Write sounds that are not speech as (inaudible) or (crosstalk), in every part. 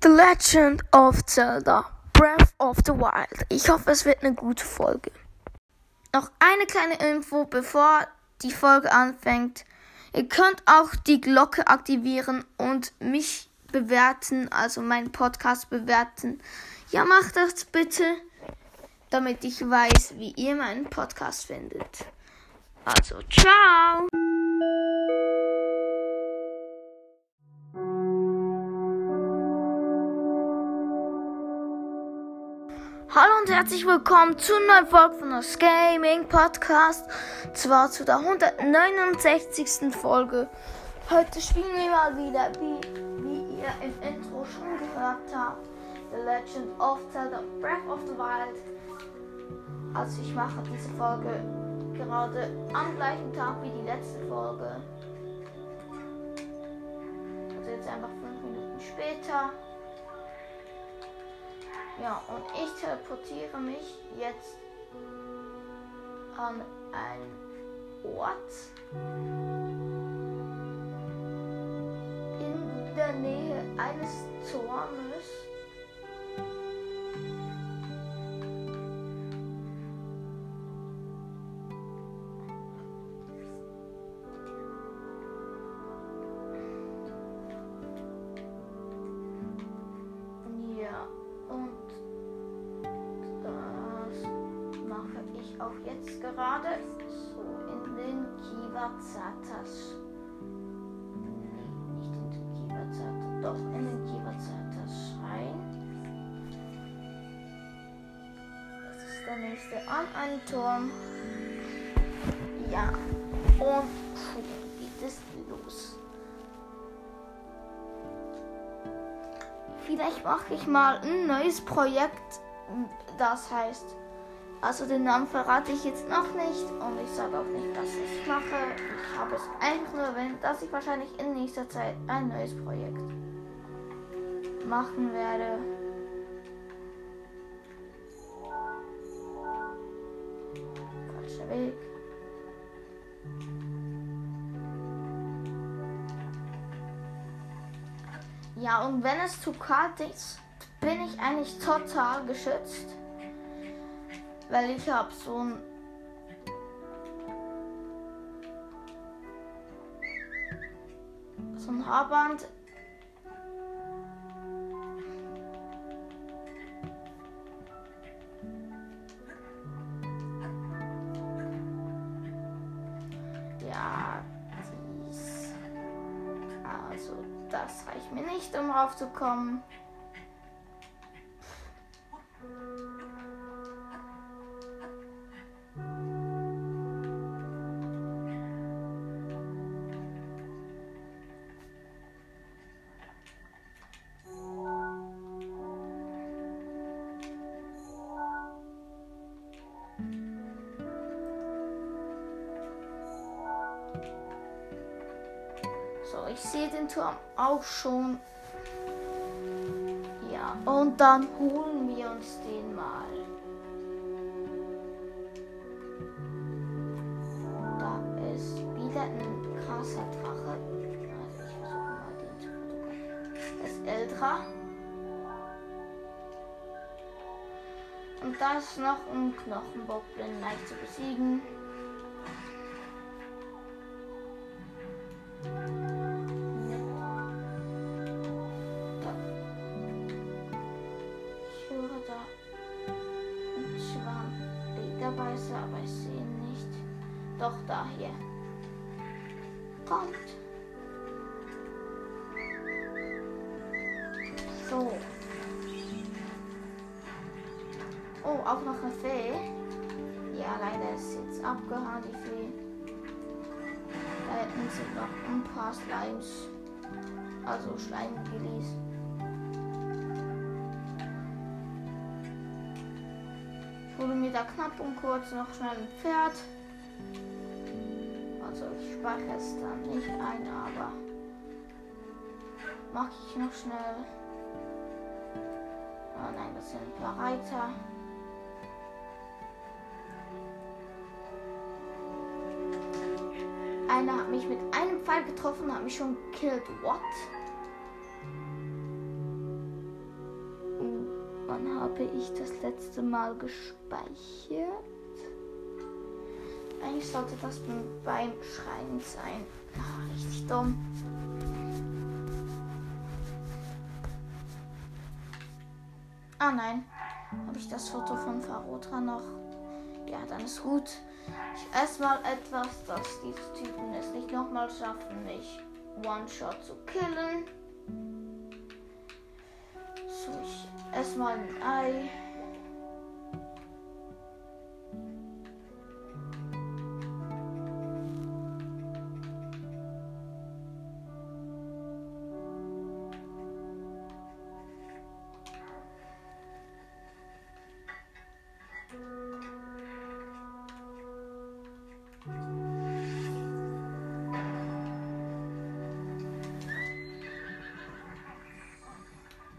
The Legend of Zelda Breath of the Wild. Ich hoffe, es wird eine gute Folge. Noch eine kleine Info, bevor die Folge anfängt. Ihr könnt auch die Glocke aktivieren und mich bewerten, also meinen Podcast bewerten. Ja, macht das bitte, damit ich weiß, wie ihr meinen Podcast findet. Also, ciao! Hallo und herzlich willkommen zu einer neuen Folge von das Gaming Podcast. Zwar zu der 169. Folge. Heute spielen wir mal wieder, wie, wie ihr im Intro schon gehört habt, The Legend of Zelda Breath of the Wild. Also ich mache diese Folge gerade am gleichen Tag wie die letzte Folge. Also jetzt einfach 5 Minuten später. Ja, und ich teleportiere mich jetzt an einen Ort in der Nähe eines Turmes. Jetzt gerade so in den Kiwazatas. Nee, nicht in den Kiwazata, doch in den Kiwazatas rein. Das ist der nächste an einen Turm. Ja, und schon geht es los. Vielleicht mache ich mal ein neues Projekt, das heißt, also den Namen verrate ich jetzt noch nicht und ich sage auch nicht, dass ich mache. Ich habe es einfach nur erwähnt, dass ich wahrscheinlich in nächster Zeit ein neues Projekt machen werde. Falscher Weg. Ja, und wenn es zu kalt ist, bin ich eigentlich total geschützt. Weil ich habe so ein so ein Haarband. Ja, dies. Also, das reicht mir nicht, um raufzukommen. Auch schon. Ja, und dann holen wir uns den mal. Da ist wieder ein krasser Drache. Also ich versuche mal den zu. Das ist Eldra. Und da ist noch ein Knochenbockblin leicht zu besiegen. Also Schleimgillis. Ich hole mir da knapp und kurz noch schnell ein Pferd. Also ich speichere es dann nicht ein, aber mache ich noch schnell. Oh nein, das sind ein paar Reiter. Einer hat mich mit einem Pfeil getroffen, hat mich schon gekillt. What? Habe ich das letzte Mal gespeichert? Eigentlich sollte das beim Schreien sein. Ach, richtig dumm. Ah nein, habe ich das Foto von Farotra noch? Ja, dann ist gut. Ich esse mal etwas, dass diese Typen es nicht nochmal schaffen, mich One-Shot zu killen. S1I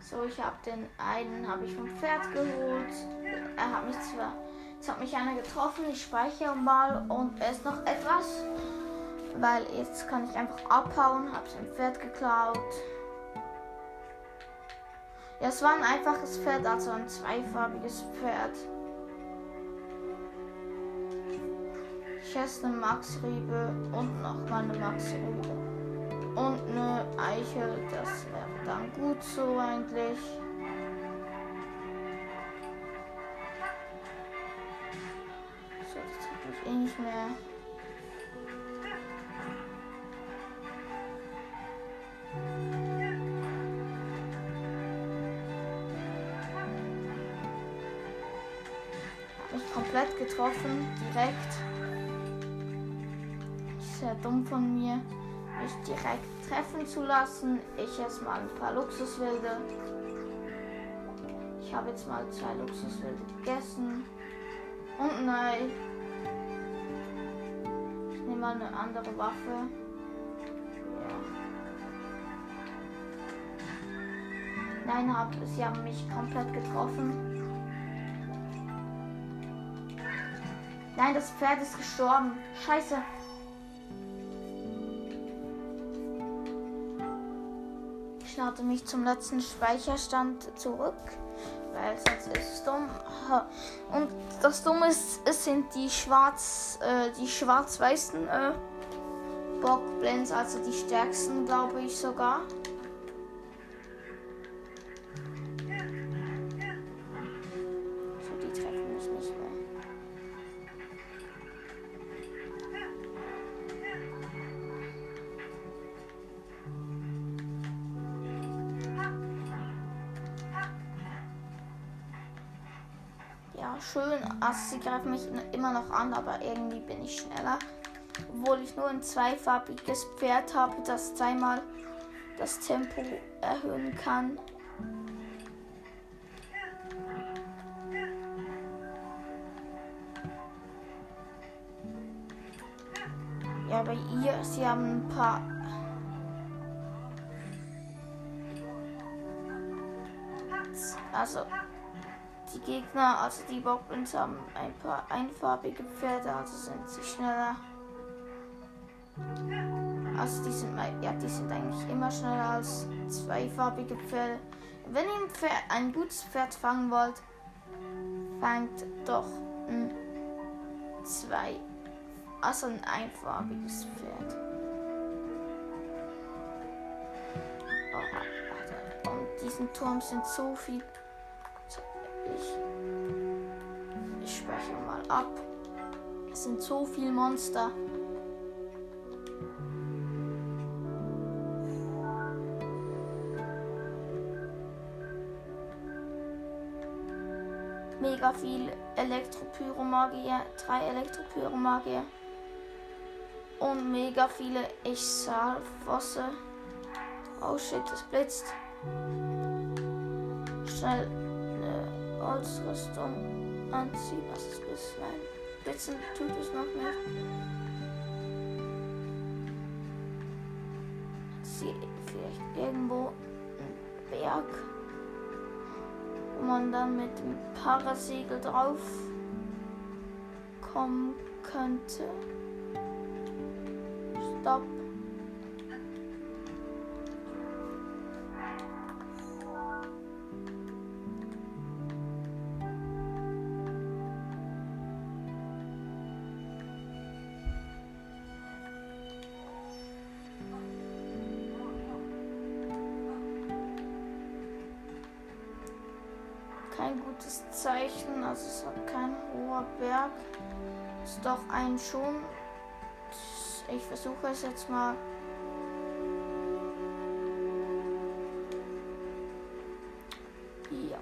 So, ich habe den einen habe ich vom Pferd geholt. Er hat mich zwar, jetzt hat mich einer getroffen. Ich speichere mal und ist noch etwas, weil jetzt kann ich einfach abhauen. Habe sein Pferd geklaut. Ja, es war ein einfaches Pferd, also ein zweifarbiges Pferd. Ich esse eine Max-Riebe und nochmal eine Max-Riebe. Und eine Eichel, das dann gut so eigentlich. So, das tut mich eh nicht mehr. Hab mich komplett getroffen, direkt. Sehr dumm von mir mich direkt treffen zu lassen. Ich esse mal ein paar Luxuswilde. Ich habe jetzt mal zwei Luxuswilde gegessen. Und nein. Ich nehme mal eine andere Waffe. Ja. Nein, hab, sie haben mich komplett getroffen. Nein, das Pferd ist gestorben. Scheiße. Schnarte mich zum letzten Speicherstand zurück, weil sonst ist es dumm. (laughs) Und das Dumme ist, es sind die schwarz, äh, die schwarz-weißen äh, Bockblends, also die stärksten, glaube ich sogar. Also sie greifen mich immer noch an, aber irgendwie bin ich schneller. Obwohl ich nur ein zweifarbiges Pferd habe, das zweimal das Tempo erhöhen kann. Ja, bei ihr, sie haben ein paar also die Gegner, also die Bockblins, haben ein paar einfarbige Pferde, also sind sie schneller. Also die sind, ja, die sind eigentlich immer schneller als zweifarbige Pferde. Wenn ihr ein, Pferd, ein gutes Pferd fangen wollt, fangt doch ein zwei, also ein einfarbiges Pferd. Oh, und diesen Turm sind so viel ich, ich spreche mal ab. Es sind so viele Monster. Mega viel Elektropyromagier, drei Elektropyromagier und mega viele Echsalfosse. Oh shit, es blitzt. Schnell Holzrüstung anziehen. Was ist das? Nein, Blitzen tut es noch nicht. Sie vielleicht irgendwo ein Berg, wo man dann mit dem Parasegel drauf kommen könnte. Stopp. Schon. Ich versuche es jetzt mal. Ja.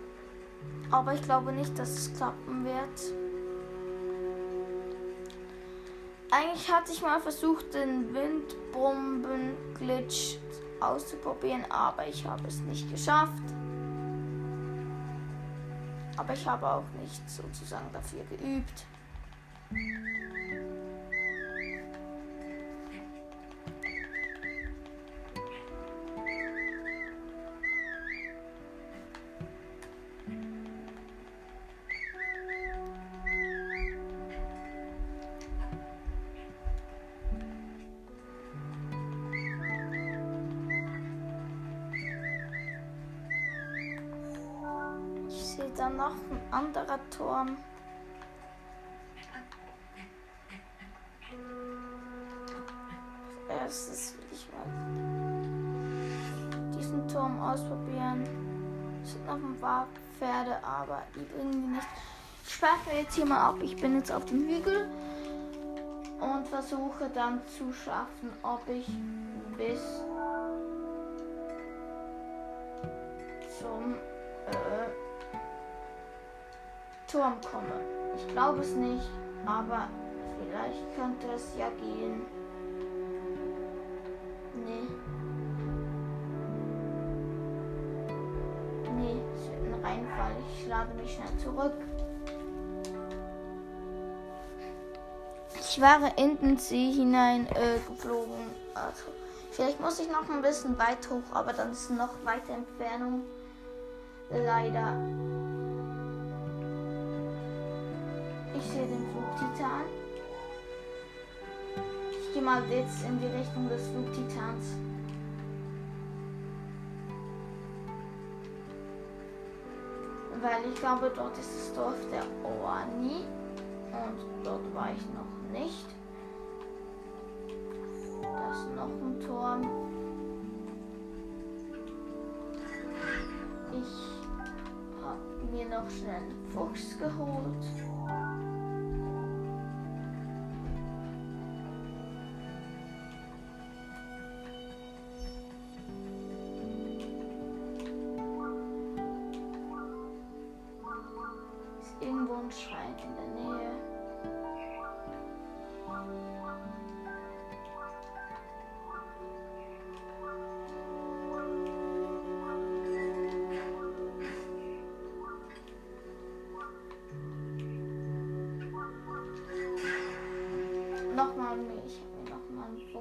Aber ich glaube nicht, dass es klappen wird. Eigentlich hatte ich mal versucht, den Windbomben-Glitch auszuprobieren, aber ich habe es nicht geschafft. Aber ich habe auch nicht sozusagen dafür geübt. Als erstes will ich mal diesen Turm ausprobieren. Es sind noch ein paar Pferde, aber die bringen die nicht. Ich speichere jetzt hier mal ab. Ich bin jetzt auf dem Hügel und versuche dann zu schaffen, ob ich bis zum äh, Turm komme. Ich glaube es nicht, aber vielleicht könnte es ja gehen. Nee. Nee, es wird ein Reinfall. Ich lade mich schnell zurück. Ich war in den See hinein äh, geflogen. Also, vielleicht muss ich noch ein bisschen weit hoch, aber dann ist noch weite Entfernung. Leider. Ich sehe den Flugtitan. Ich gehe mal jetzt in die Richtung des Flugtitans. Weil ich glaube, dort ist das Dorf der Oani. Und dort war ich noch nicht. Da ist noch ein Turm. Ich habe mir noch schnell einen Fuchs geholt.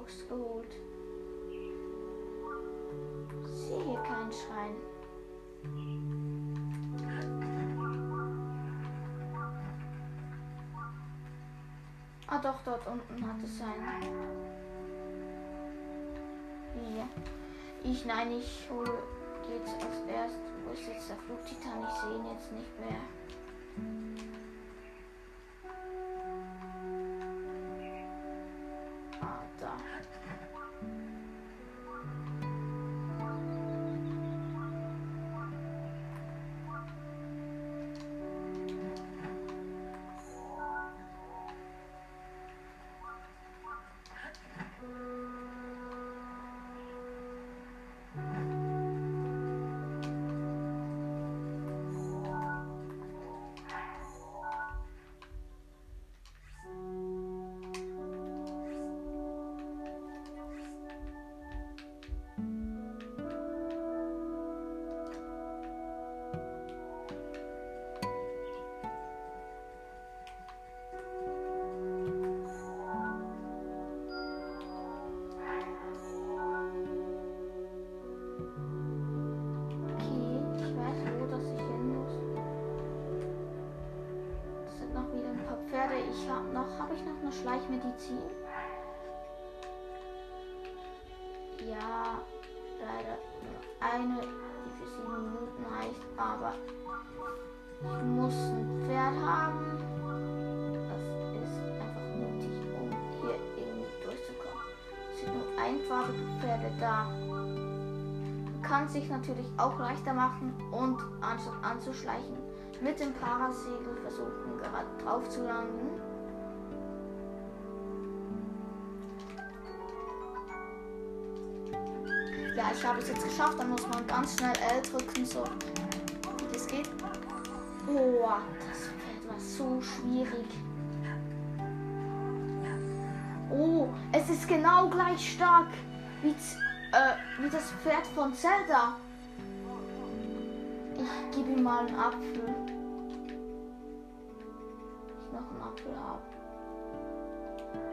Fuchs geholt. Ich sehe hier keinen Schrein. Ah doch, dort unten hat es sein. Hier. Ich, nein, ich hole jetzt erst. Wo ist jetzt der Flugtitan? Ich sehe ihn jetzt nicht mehr. Eine Schleichmedizin? Ja, leider eine, die für sieben Minuten reicht, aber ich muss ein Pferd haben. Das ist einfach nötig, um hier irgendwie durchzukommen. Es sind nur einfarbige Pferde da. Kann sich natürlich auch leichter machen und anstatt anzuschleichen, mit dem Parasegel versuchen, gerade drauf zu landen. Ja, ich habe es jetzt geschafft. Dann muss man ganz schnell L drücken, so wie das geht. Oh, das Pferd war so schwierig. Oh, es ist genau gleich stark wie, äh, wie das Pferd von Zelda. Ich gebe ihm mal einen Apfel. Ich noch einen Apfel ab.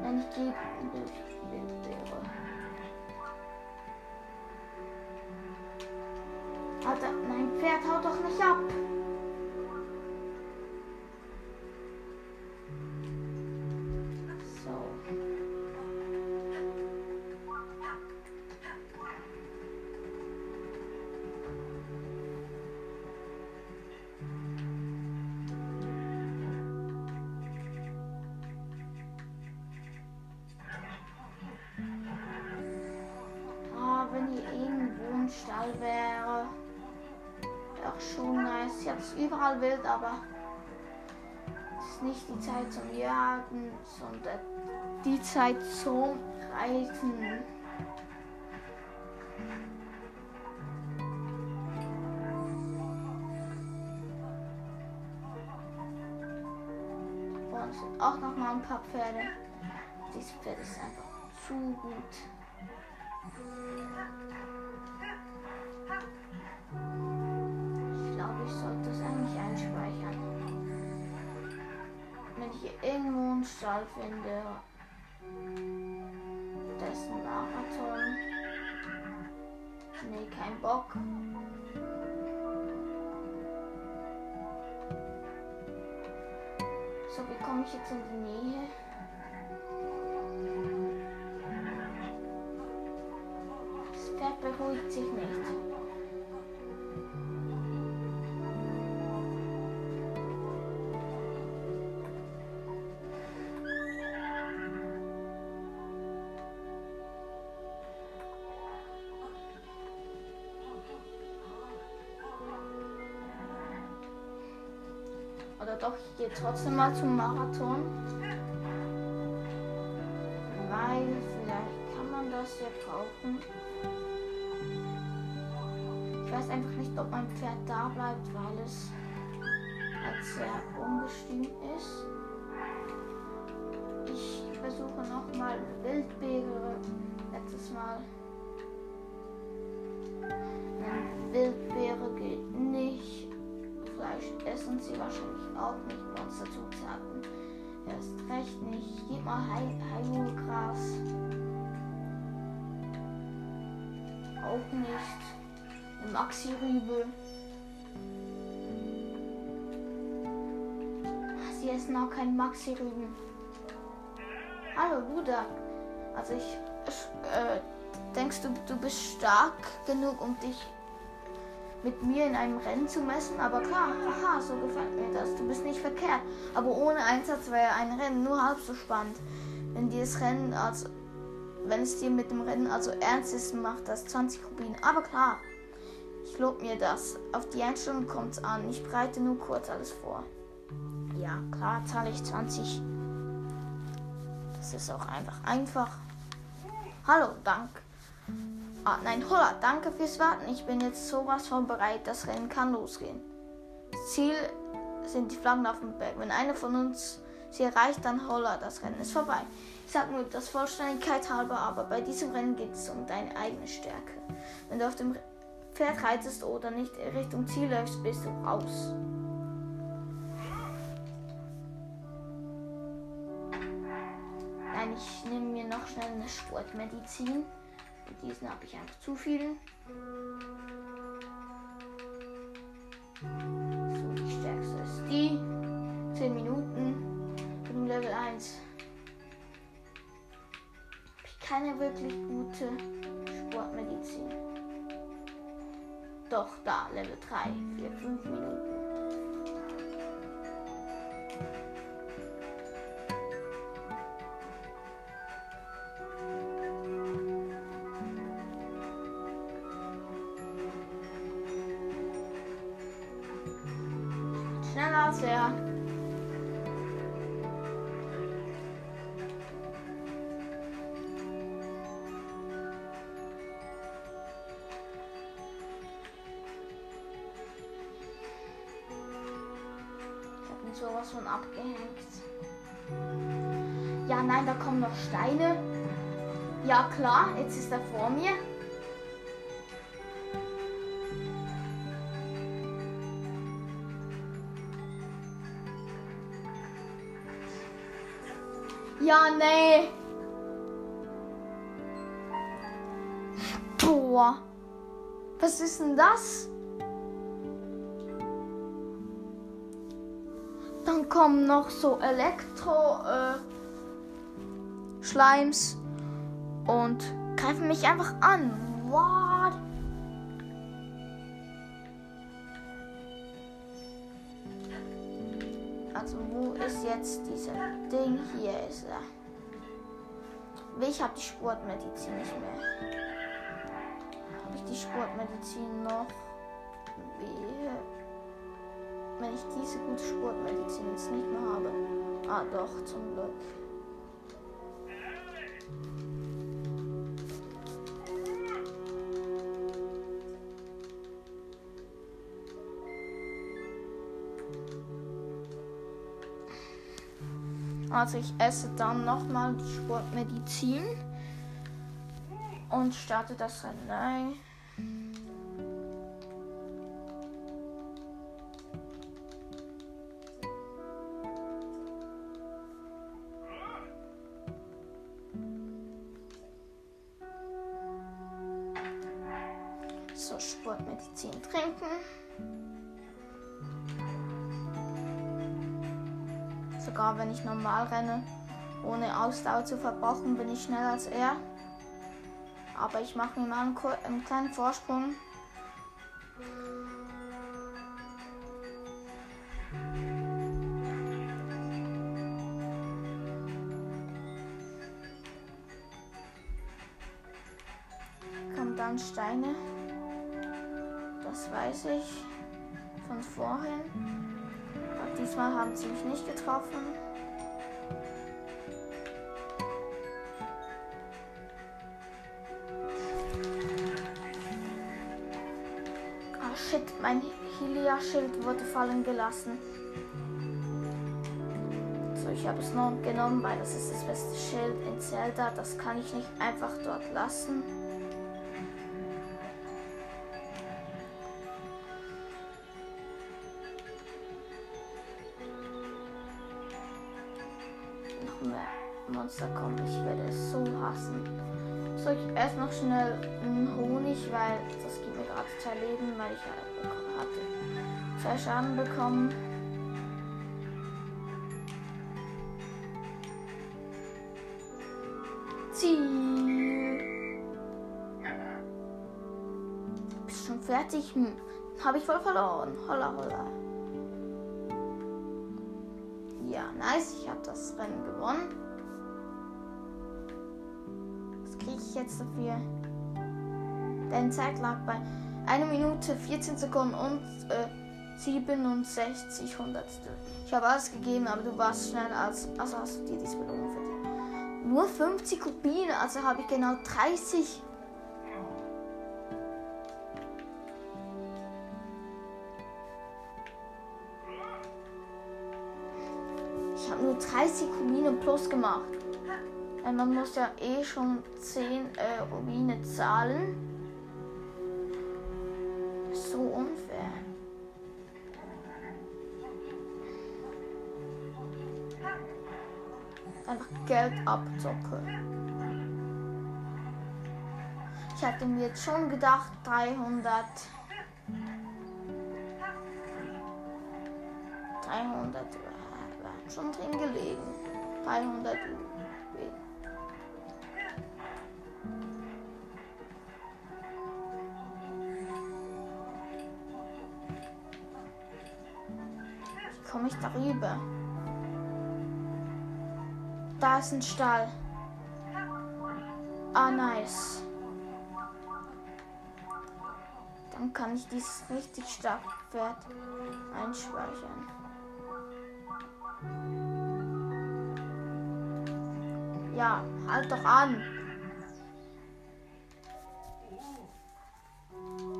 Nein, ich gebe überall wild, aber es ist nicht die Zeit zum Jagen, sondern die Zeit zum Reiten. Und auch noch mal ein paar Pferde. Dieses Pferd ist einfach zu gut. Stall finde, dessen Marathon. Nee, kein Bock. So, wie komme ich jetzt in die Nähe? Das Pferd beruhigt sich nicht. Ich gehe trotzdem mal zum Marathon. Weil vielleicht kann man das ja kaufen. Ich weiß einfach nicht, ob mein Pferd da bleibt, weil es halt sehr ungestüm ist. Ich versuche nochmal Wildbeere. Letztes Mal. Wildbeere essen sie wahrscheinlich auch nicht. Monsterzutaten. Erst recht nicht. Gib mal Heilgras. Auch nicht. Maxi-Rübe. Sie essen auch kein Maxi-Rüben. Hallo Bruder. Also ich. Äh, denkst du, du bist stark genug, um dich mit mir in einem Rennen zu messen. Aber klar, haha, so gefällt mir das. Du bist nicht verkehrt. Aber ohne Einsatz wäre ein Rennen nur halb so spannend. Wenn dir das Rennen, also wenn es dir mit dem Rennen also ernst ist, macht das 20 Rubin. Aber klar, ich lob mir das. Auf die Einstellung es an. Ich breite nur kurz alles vor. Ja, klar zahle ich 20. Das ist auch einfach einfach. Hallo, Dank. Ah, nein, holla, danke fürs Warten. Ich bin jetzt sowas von bereit. Das Rennen kann losgehen. Ziel sind die Flaggen auf dem Berg. Wenn einer von uns sie erreicht, dann holla, das Rennen ist vorbei. Ich sag nur das Vollständigkeit halber, aber bei diesem Rennen geht es um deine eigene Stärke. Wenn du auf dem Pferd reitest oder nicht Richtung Ziel läufst, bist du raus. Nein, ich nehme mir noch schnell eine Sportmedizin. Diesen habe ich einfach zu viel. So, die stärkste ist die. 10 Minuten. Bin Level 1. Habe ich keine wirklich gute Sportmedizin. Doch, da, Level 3. 4, 5 Minuten. Ja, nee. Boah. Was ist denn das? Dann kommen noch so Elektro äh, und greifen mich einfach an. What? Jetzt dieser Ding? Hier ist er. Ich habe die Sportmedizin nicht mehr. Habe ich die Sportmedizin noch? Wehe. Wenn ich diese gute Sportmedizin jetzt nicht mehr habe. Ah doch, zum Glück. Also ich esse dann nochmal die Sportmedizin und starte das Rennen. Zu verbrauchen, bin ich schneller als er. Aber ich mache mir mal einen, einen kleinen Vorsprung. Kommen dann Steine. Das weiß ich von vorhin. Aber diesmal haben sie mich nicht getroffen. Shit, mein Helia-Schild wurde fallen gelassen. So, ich habe es noch genommen, weil das ist das beste Schild in Zelda. Das kann ich nicht einfach dort lassen. noch mehr Monster kommen. Ich werde es so hassen. So, ich esse noch schnell einen Honig, weil das gibt mir gerade zwei Leben, weil ich ja hatte zwei Schaden bekommen. Ziel. Bist schon fertig? Hm. Habe ich voll verloren. Holla, holla. Ja, nice. Ich habe das Rennen gewonnen. Was kriege ich jetzt dafür? Deine Zeit lag bei 1 Minute 14 Sekunden und äh, 67 Hundertstel. Ich habe alles gegeben, aber du warst schneller als. Also hast du dir diese Belohnung verdient. Nur 50 Rubine, also habe ich genau 30. Ich habe nur 30 Rubine plus gemacht. Man muss ja eh schon 10 äh, Rubine zahlen. Einfach Geld abzocken. Ich hatte mir jetzt schon gedacht, 300. 300 waren schon drin gelegen. 300 Juwelen. Wie komme ich darüber? Da ist ein Stall. Ah, nice. Dann kann ich dieses richtig starke Pferd einspeichern. Ja, halt doch an.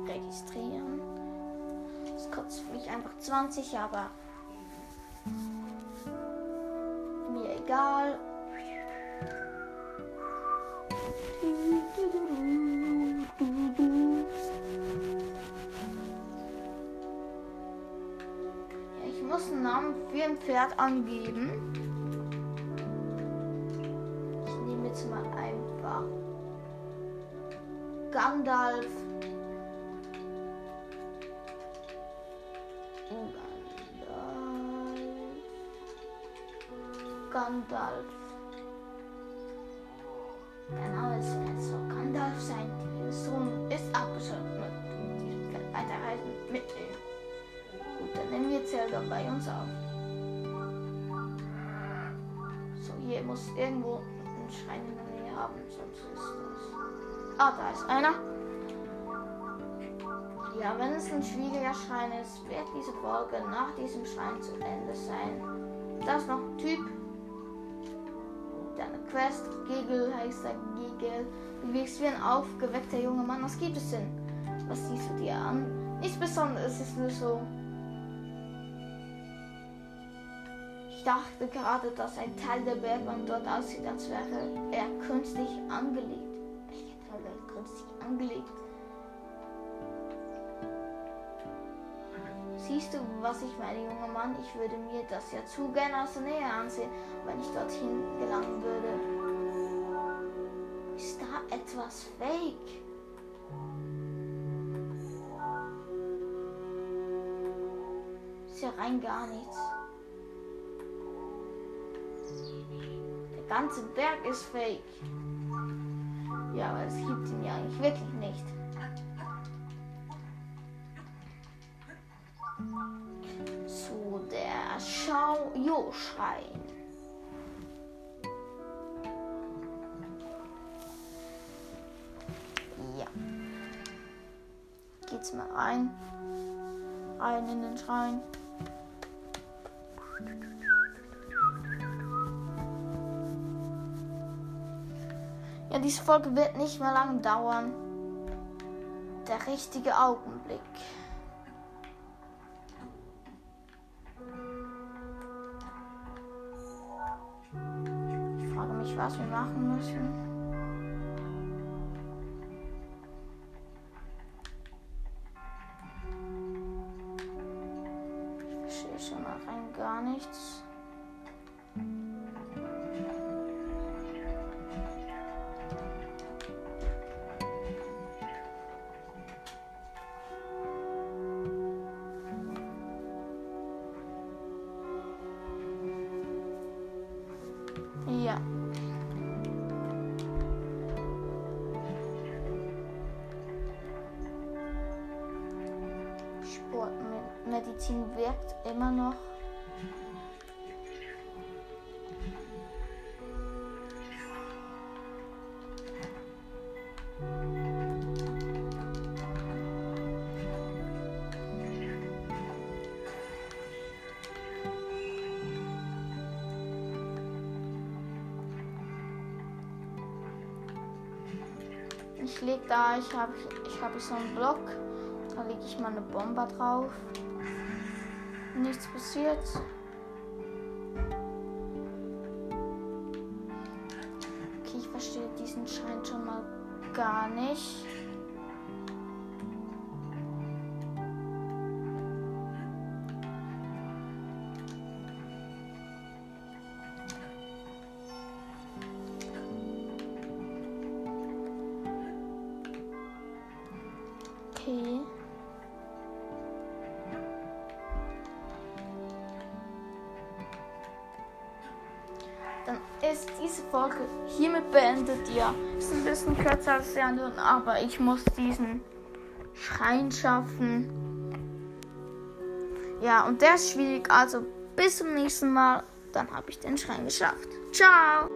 Registrieren. Das kostet mich einfach 20, aber mir egal. Pferd angeben. Ist das. Ah, da ist einer. Ja, wenn es ein schwieriger Schrein ist, wird diese Folge nach diesem Schrein zu Ende sein. Da ist noch ein Typ. Deine Quest, Gegel heißt er, Gegel. Du wirkst wie ein aufgeweckter junger Mann. Was gibt es denn? Was siehst du dir an? Nichts Besonderes, es ist nur so. Dachte gerade, dass ein Teil der Bergwand dort aussieht, als wäre er künstlich angelegt. Welcher Teil wäre künstlich angelegt? Siehst du, was ich meine, junger Mann? Ich würde mir das ja zu gerne aus der Nähe ansehen, wenn ich dorthin gelangen würde. Ist da etwas fake? Ist ja rein gar nichts. Ganze Berg ist fake. Ja, aber es gibt ihn ja eigentlich wirklich nicht. So, der Schau-Jo-Schrein. Ja. Geht's mal rein. Rein in den Schrein. Diese Folge wird nicht mehr lange dauern. Der richtige Augenblick. Ich frage mich, was wir machen müssen. Ich verstehe schon mal rein gar nichts. Da, ich habe ich hab so einen Block, da lege ich mal eine Bombe drauf. Nichts passiert. Okay, ich verstehe diesen Schein schon mal gar nicht. Ja, ist ein bisschen kürzer als die anderen, aber ich muss diesen Schrein schaffen. Ja, und der ist schwierig. Also bis zum nächsten Mal. Dann habe ich den Schrein geschafft. Ciao!